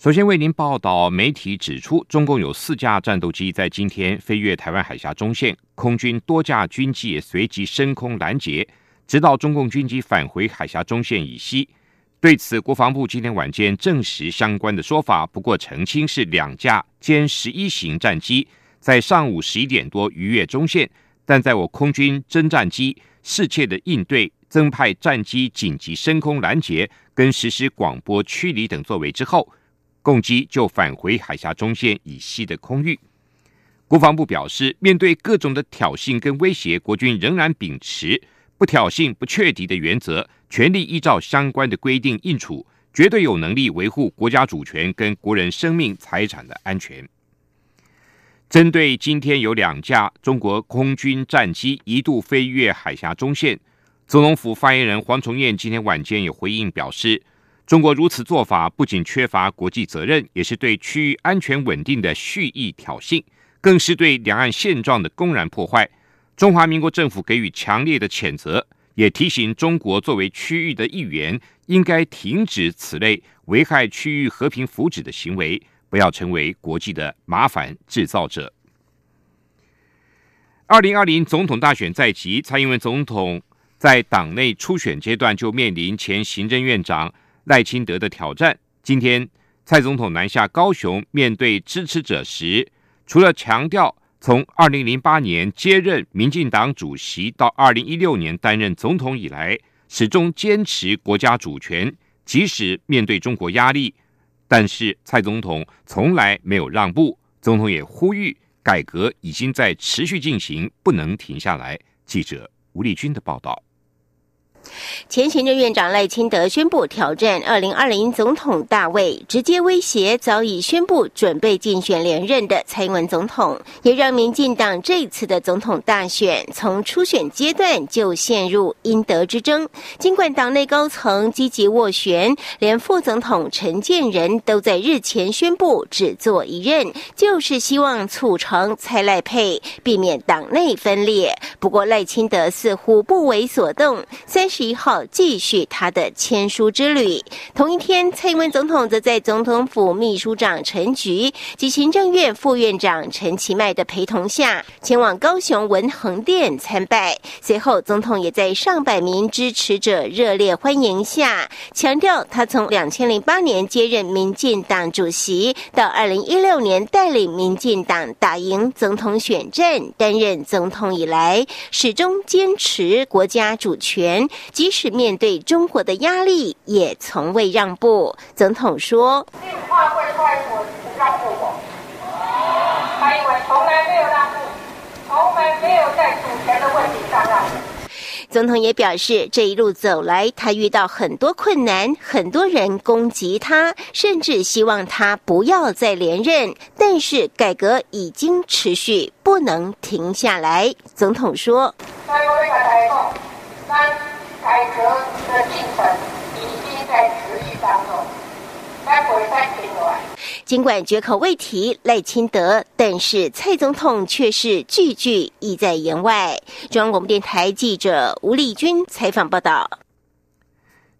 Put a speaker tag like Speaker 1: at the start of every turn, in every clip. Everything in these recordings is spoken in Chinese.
Speaker 1: 首先为您报道，媒体指出，中共有四架战斗机在今天飞越台湾海峡中线，空军多架军机也随即升空拦截，直到中共军机返回海峡中线以西。对此，国防部今天晚间证实相关的说法，不过澄清是两架歼十一型战机在上午十一点多逾越中线，但在我空军侦战机适切的应对、增派战机紧急升空拦截跟实施广播驱离等作为之后。共机就返回海峡中线以西的空域。国防部表示，面对各种的挑衅跟威胁，国军仍然秉持不挑衅、不确敌的原则，全力依照相关的规定应处，绝对有能力维护国家主权跟国人生命财产的安全。针对今天有两架中国空军战机一度飞越海峡中线，总统府发言人黄崇彦今天晚间也回应表示。中国如此做法，不仅缺乏国际责任，也是对区域安全稳定的蓄意挑衅，更是对两岸现状的公然破坏。中华民国政府给予强烈的谴责，也提醒中国作为区域的一员，应该停止此类危害区域和平福祉的行为，不要成为国际的麻烦制造者。二零二零总统大选在即，蔡英文总统在党内初选阶段就面临前行政院长。赖清德的挑战。今天，蔡总统南下高雄面对支持者时，除了强调从二零零八年接任民进党主席到二零一六年担任总统以来，始终坚持国家主权，即使面对中国压力，但是蔡总统从来没有让步。总统也呼吁改革已经在持续进行，不能停下来。记者吴立军的报道。
Speaker 2: 前行政院长赖清德宣布挑战二零二零总统大位，直接威胁早已宣布准备竞选连任的蔡英文总统，也让民进党这次的总统大选从初选阶段就陷入应得之争。尽管党内高层积极斡旋，连副总统陈建仁都在日前宣布只做一任，就是希望促成蔡赖配，避免党内分裂。不过赖清德似乎不为所动。三十一号继续他的签书之旅。同一天，蔡英文总统则在总统府秘书长陈菊及行政院副院长陈其迈的陪同下，前往高雄文衡殿参拜。随后，总统也在上百名支持者热烈欢迎下，强调他从两千零八年接任民进党主席，到二零一六年带领民进党打赢总统选战，担任总统以来，始终坚持国家主权。即使面对中国的压力，也从未让步。总统说：“进化会快我让步，他因为从来没有让步，从来没有在主权的问题上让。”总统也表示，这一路走来，他遇到很多困难，很多人攻击他，甚至希望他不要再连任。但是改革已经持续，不能停下来。总统说。改革的进程已经在持续当中。尽管绝口未提赖清德，但是蔡总统却是句句意在言外。中央广播电台记者吴丽君采访报道。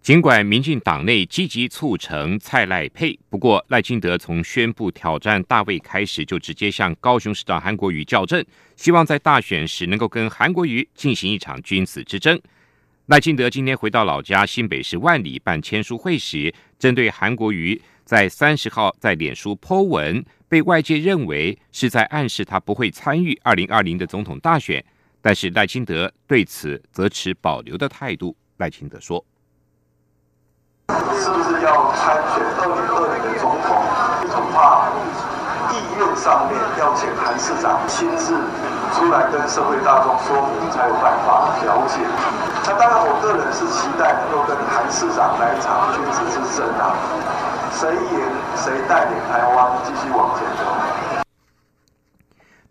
Speaker 1: 尽管民进党内积极促成蔡赖配，不过赖清德从宣布挑战大卫开始，就直接向高雄市长韩国瑜较阵，希望在大选时能够跟韩国瑜进行一场君子之争。赖清德今天回到老家新北市万里办签书会时，针对韩国瑜在三十号在脸书 Po 文，被外界认为是在暗示他不会参与二零二零的总统大选，但是赖清德对此则持保留的态度。赖清德说：“
Speaker 3: 是不是要参选二零二零的总统？恐怕意愿上面要请韩市长亲自出来跟社会大众说明，才有办法了解。”那当然，我个人是期待能够跟韩市长来一场君子之争啊，谁赢谁带领台湾继续往前走。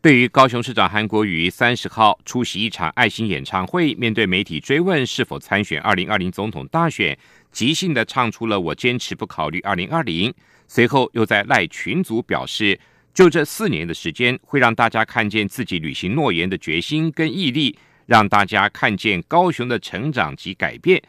Speaker 1: 对于高雄市长韩国瑜三十号出席一场爱心演唱会，面对媒体追问是否参选二零二零总统大选，即兴的唱出了“我坚持不考虑二零二零”。随后又在赖群组表示，就这四年的时间，会让大家看见自己履行诺言的决心跟毅力，让大家看见高雄的成长及改变。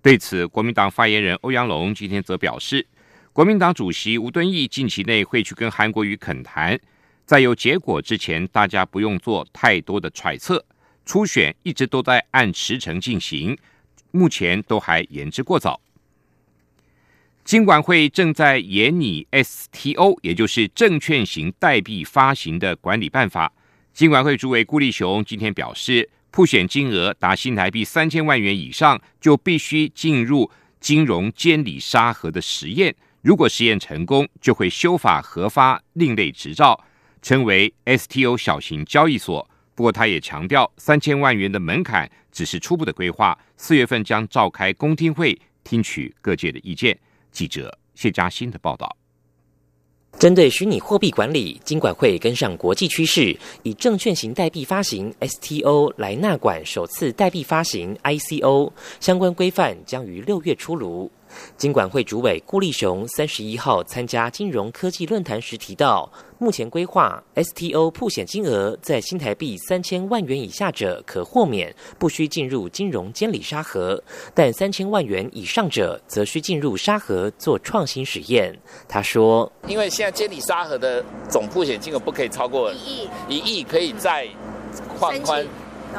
Speaker 1: 对此，国民党发言人欧阳龙今天则表示，国民党主席吴敦义近期内会去跟韩国瑜恳谈。在有结果之前，大家不用做太多的揣测。初选一直都在按时程进行，目前都还言之过早。金管会正在研拟 STO，也就是证券型代币发行的管理办法。金管会主委顾立雄今天表示，铺选金额达新台币三千万元以上，就必须进入金融监理沙盒的实验。如果实验成功，就会修法核发另类执照。称为 STO 小型交易所，不过他也强调，三千万元的门槛只是初步的规划。四月份将召开公听会，听取各界的意见。记者谢嘉欣的报道。
Speaker 4: 针对虚拟货币管理，金管会跟上国际趋势，以证券型代币发行 STO 来纳管首次代币发行 ICO，相关规范将于六月出炉。金管会主委顾立雄三十一号参加金融科技论坛时提到，目前规划 STO 铺险金额在新台币三千万元以下者可豁免，不需进入金融监理沙盒；但三千万元以上者则需进入沙盒做创新实验。他说：“
Speaker 5: 因为现在监理沙盒的总铺险金额不可以超过一亿，一亿可以再放宽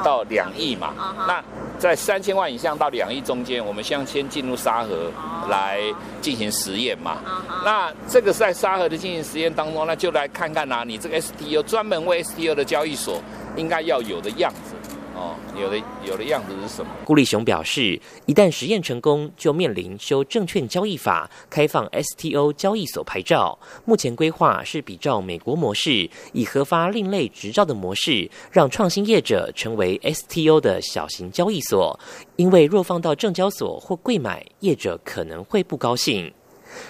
Speaker 5: 到两亿嘛？那。”在三千万以上到两亿中间，我们先先进入沙盒来进行实验嘛。那这个在沙盒的进行实验当中，那就来看看呐，你这个 STO 专门为 STO 的交易所应该要有的样子。哦，有的有的样子是什么？
Speaker 4: 顾立雄表示，一旦实验成功，就面临修证券交易法，开放 STO 交易所牌照。目前规划是比照美国模式，以核发另类执照的模式，让创新业者成为 STO 的小型交易所。因为若放到证交所或柜买，业者可能会不高兴。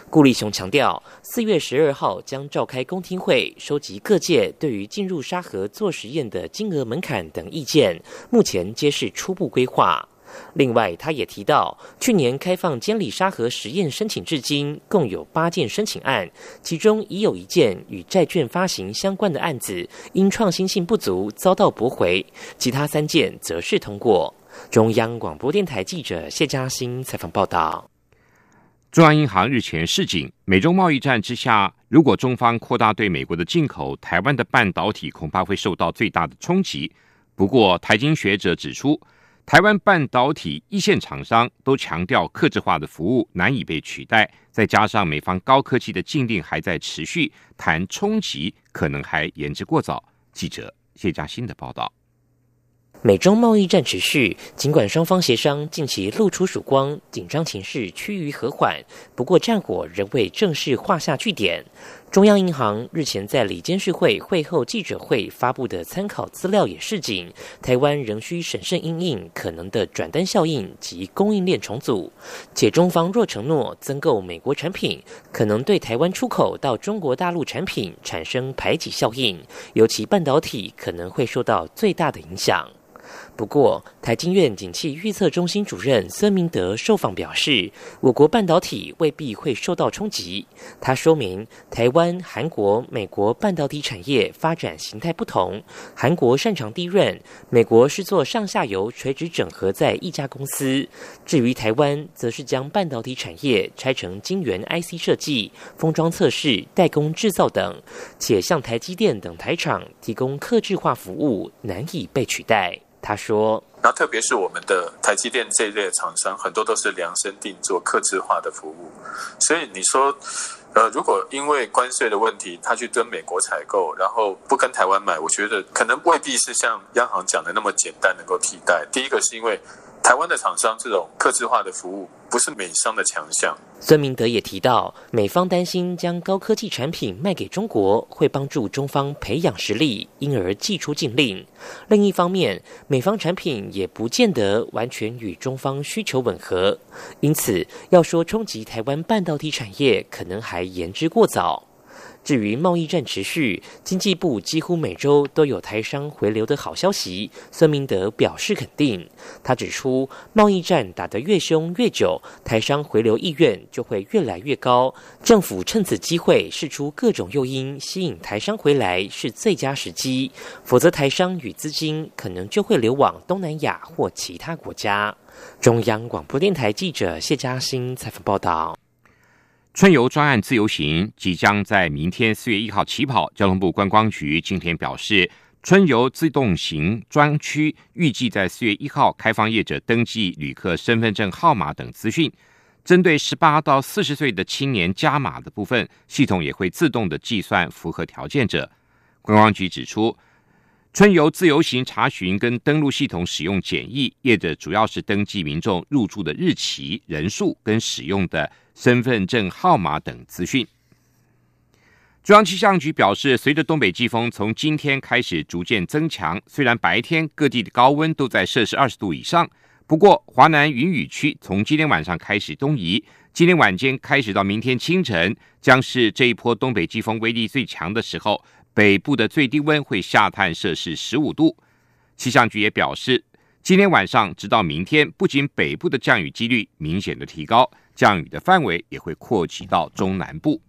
Speaker 4: 顾立雄强调，四月十二号将召开公听会，收集各界对于进入沙盒做实验的金额门槛等意见，目前皆是初步规划。另外，他也提到，去年开放监理沙盒实验申请至今，共有八件申请案，其中已有一件与债券发行相关的案子，因创新性不足遭到驳回，其他三件则是通过。中央广播电台记者谢嘉欣采访报道。
Speaker 1: 中央银行日前示警，美中贸易战之下，如果中方扩大对美国的进口，台湾的半导体恐怕会受到最大的冲击。不过，台经学者指出，台湾半导体一线厂商都强调，客制化的服务难以被取代，再加上美方高科技的禁令还在持续，谈冲击可能还言之过早。记者谢嘉欣的报道。
Speaker 4: 美中贸易战持续，尽管双方协商近期露出曙光，紧张情势趋于和缓，不过战火仍未正式画下句点。中央银行日前在里监事会会后记者会发布的参考资料也示警，台湾仍需审慎应应可能的转单效应及供应链重组，且中方若承诺增购美国产品，可能对台湾出口到中国大陆产品产生排挤效应，尤其半导体可能会受到最大的影响。不过，台经院景气预测中心主任孙明德受访表示，我国半导体未必会受到冲击。他说明，台湾、韩国、美国半导体产业发展形态不同，韩国擅长低润，美国是做上下游垂直整合在一家公司。至于台湾，则是将半导体产业拆成晶圆 IC 设计、封装测试、代工制造等，且向台积电等台厂提供客制化服务，难以被取代。他说：“
Speaker 6: 那特别是我们的台积电这一类厂商，很多都是量身定做、客制化的服务。所以你说，呃，如果因为关税的问题，他去跟美国采购，然后不跟台湾买，我觉得可能未必是像央行讲的那么简单能够替代。第一个是因为。”台湾的厂商这种客制化的服务不是美商的强项。
Speaker 4: 孙明德也提到，美方担心将高科技产品卖给中国会帮助中方培养实力，因而祭出禁令。另一方面，美方产品也不见得完全与中方需求吻合，因此要说冲击台湾半导体产业，可能还言之过早。至于贸易战持续，经济部几乎每周都有台商回流的好消息，孙明德表示肯定。他指出，贸易战打得越凶越久，台商回流意愿就会越来越高。政府趁此机会试出各种诱因，吸引台商回来是最佳时机，否则台商与资金可能就会流往东南亚或其他国家。中央广播电台记者谢嘉欣采访报道。
Speaker 1: 春游专案自由行即将在明天四月一号起跑。交通部观光局今天表示，春游自动行专区预计在四月一号开放业者登记旅客身份证号码等资讯。针对十八到四十岁的青年加码的部分，系统也会自动的计算符合条件者。观光局指出，春游自由行查询跟登录系统使用简易，业者主要是登记民众入住的日期、人数跟使用的。身份证号码等资讯。中央气象局表示，随着东北季风从今天开始逐渐增强，虽然白天各地的高温都在摄氏二十度以上，不过华南云雨区从今天晚上开始东移，今天晚间开始到明天清晨，将是这一波东北季风威力最强的时候。北部的最低温会下探摄氏十五度。气象局也表示，今天晚上直到明天，不仅北部的降雨几率明显的提高。降雨的范围也会扩及到中南部。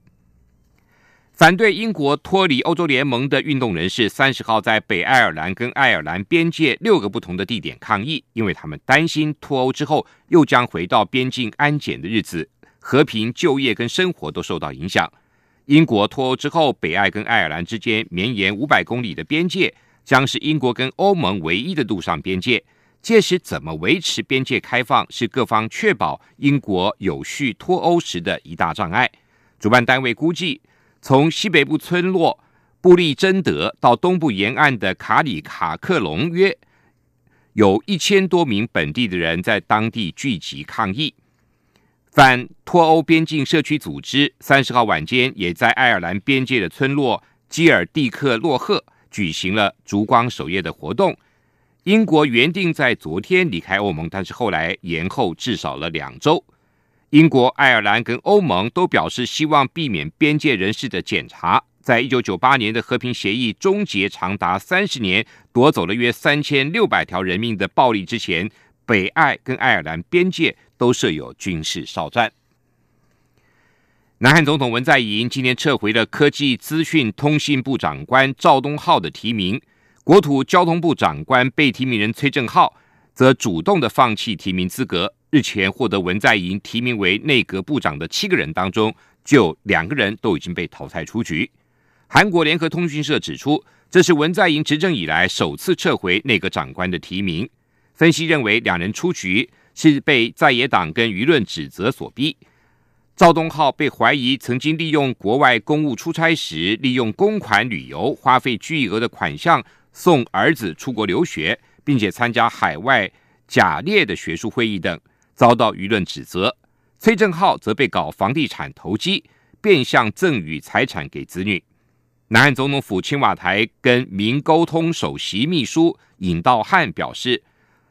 Speaker 1: 反对英国脱离欧洲联盟的运动人士，三十号在北爱尔兰跟爱尔兰边界六个不同的地点抗议，因为他们担心脱欧之后又将回到边境安检的日子，和平、就业跟生活都受到影响。英国脱欧之后，北爱跟爱尔兰之间绵延五百公里的边界，将是英国跟欧盟唯一的陆上边界。届时怎么维持边界开放，是各方确保英国有序脱欧时的一大障碍。主办单位估计，从西北部村落布利珍德到东部沿岸的卡里卡克隆，约有一千多名本地的人在当地聚集抗议。反脱欧边境社区组织三十号晚间也在爱尔兰边界的村落基尔蒂克洛赫举行了烛光守夜的活动。英国原定在昨天离开欧盟，但是后来延后至少了两周。英国、爱尔兰跟欧盟都表示希望避免边界人士的检查。在一九九八年的和平协议终结长达三十年、夺走了约三千六百条人命的暴力之前，北爱跟爱尔兰边界都设有军事哨站。南韩总统文在寅今天撤回了科技资讯通信部长官赵东浩的提名。国土交通部长官被提名人崔正浩则主动的放弃提名资格。日前获得文在寅提名为内阁部长的七个人当中，就两个人都已经被淘汰出局。韩国联合通讯社指出，这是文在寅执政以来首次撤回内阁长官的提名。分析认为，两人出局是被在野党跟舆论指责所逼。赵东浩被怀疑曾经利用国外公务出差时，利用公款旅游花费巨额的款项。送儿子出国留学，并且参加海外假列的学术会议等，遭到舆论指责。崔正浩则被搞房地产投机，变相赠与财产给子女。南韩总统府青瓦台跟民沟通首席秘书尹道汉表示，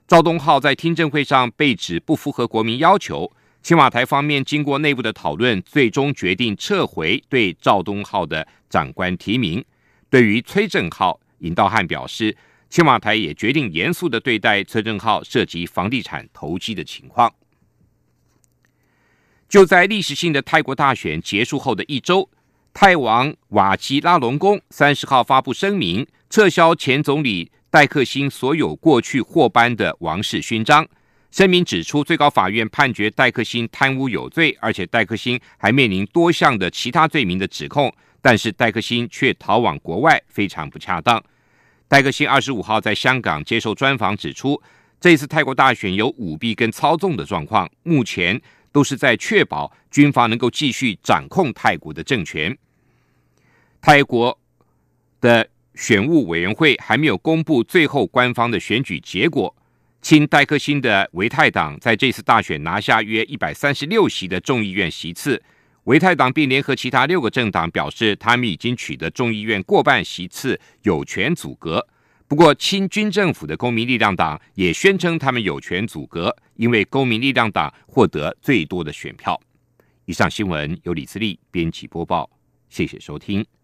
Speaker 1: 赵东浩在听证会上被指不符合国民要求，青瓦台方面经过内部的讨论，最终决定撤回对赵东浩的长官提名。对于崔正浩，尹道汉表示，青瓦台也决定严肃的对待崔正浩涉及房地产投机的情况。就在历史性的泰国大选结束后的一周，泰王瓦基拉隆功三十号发布声明，撤销前总理戴克辛所有过去获颁的王室勋章。声明指出，最高法院判决戴克辛贪污有罪，而且戴克辛还面临多项的其他罪名的指控。但是戴克辛却逃往国外，非常不恰当。戴克辛二十五号在香港接受专访，指出这次泰国大选有舞弊跟操纵的状况，目前都是在确保军方能够继续掌控泰国的政权。泰国的选务委员会还没有公布最后官方的选举结果。亲戴克辛的维泰党在这次大选拿下约一百三十六席的众议院席次。维泰党并联合其他六个政党表示，他们已经取得众议院过半席次，有权阻隔。不过，亲军政府的公民力量党也宣称他们有权阻隔，因为公民力量党获得最多的选票。以上新闻由李自力编辑播报。谢谢收听。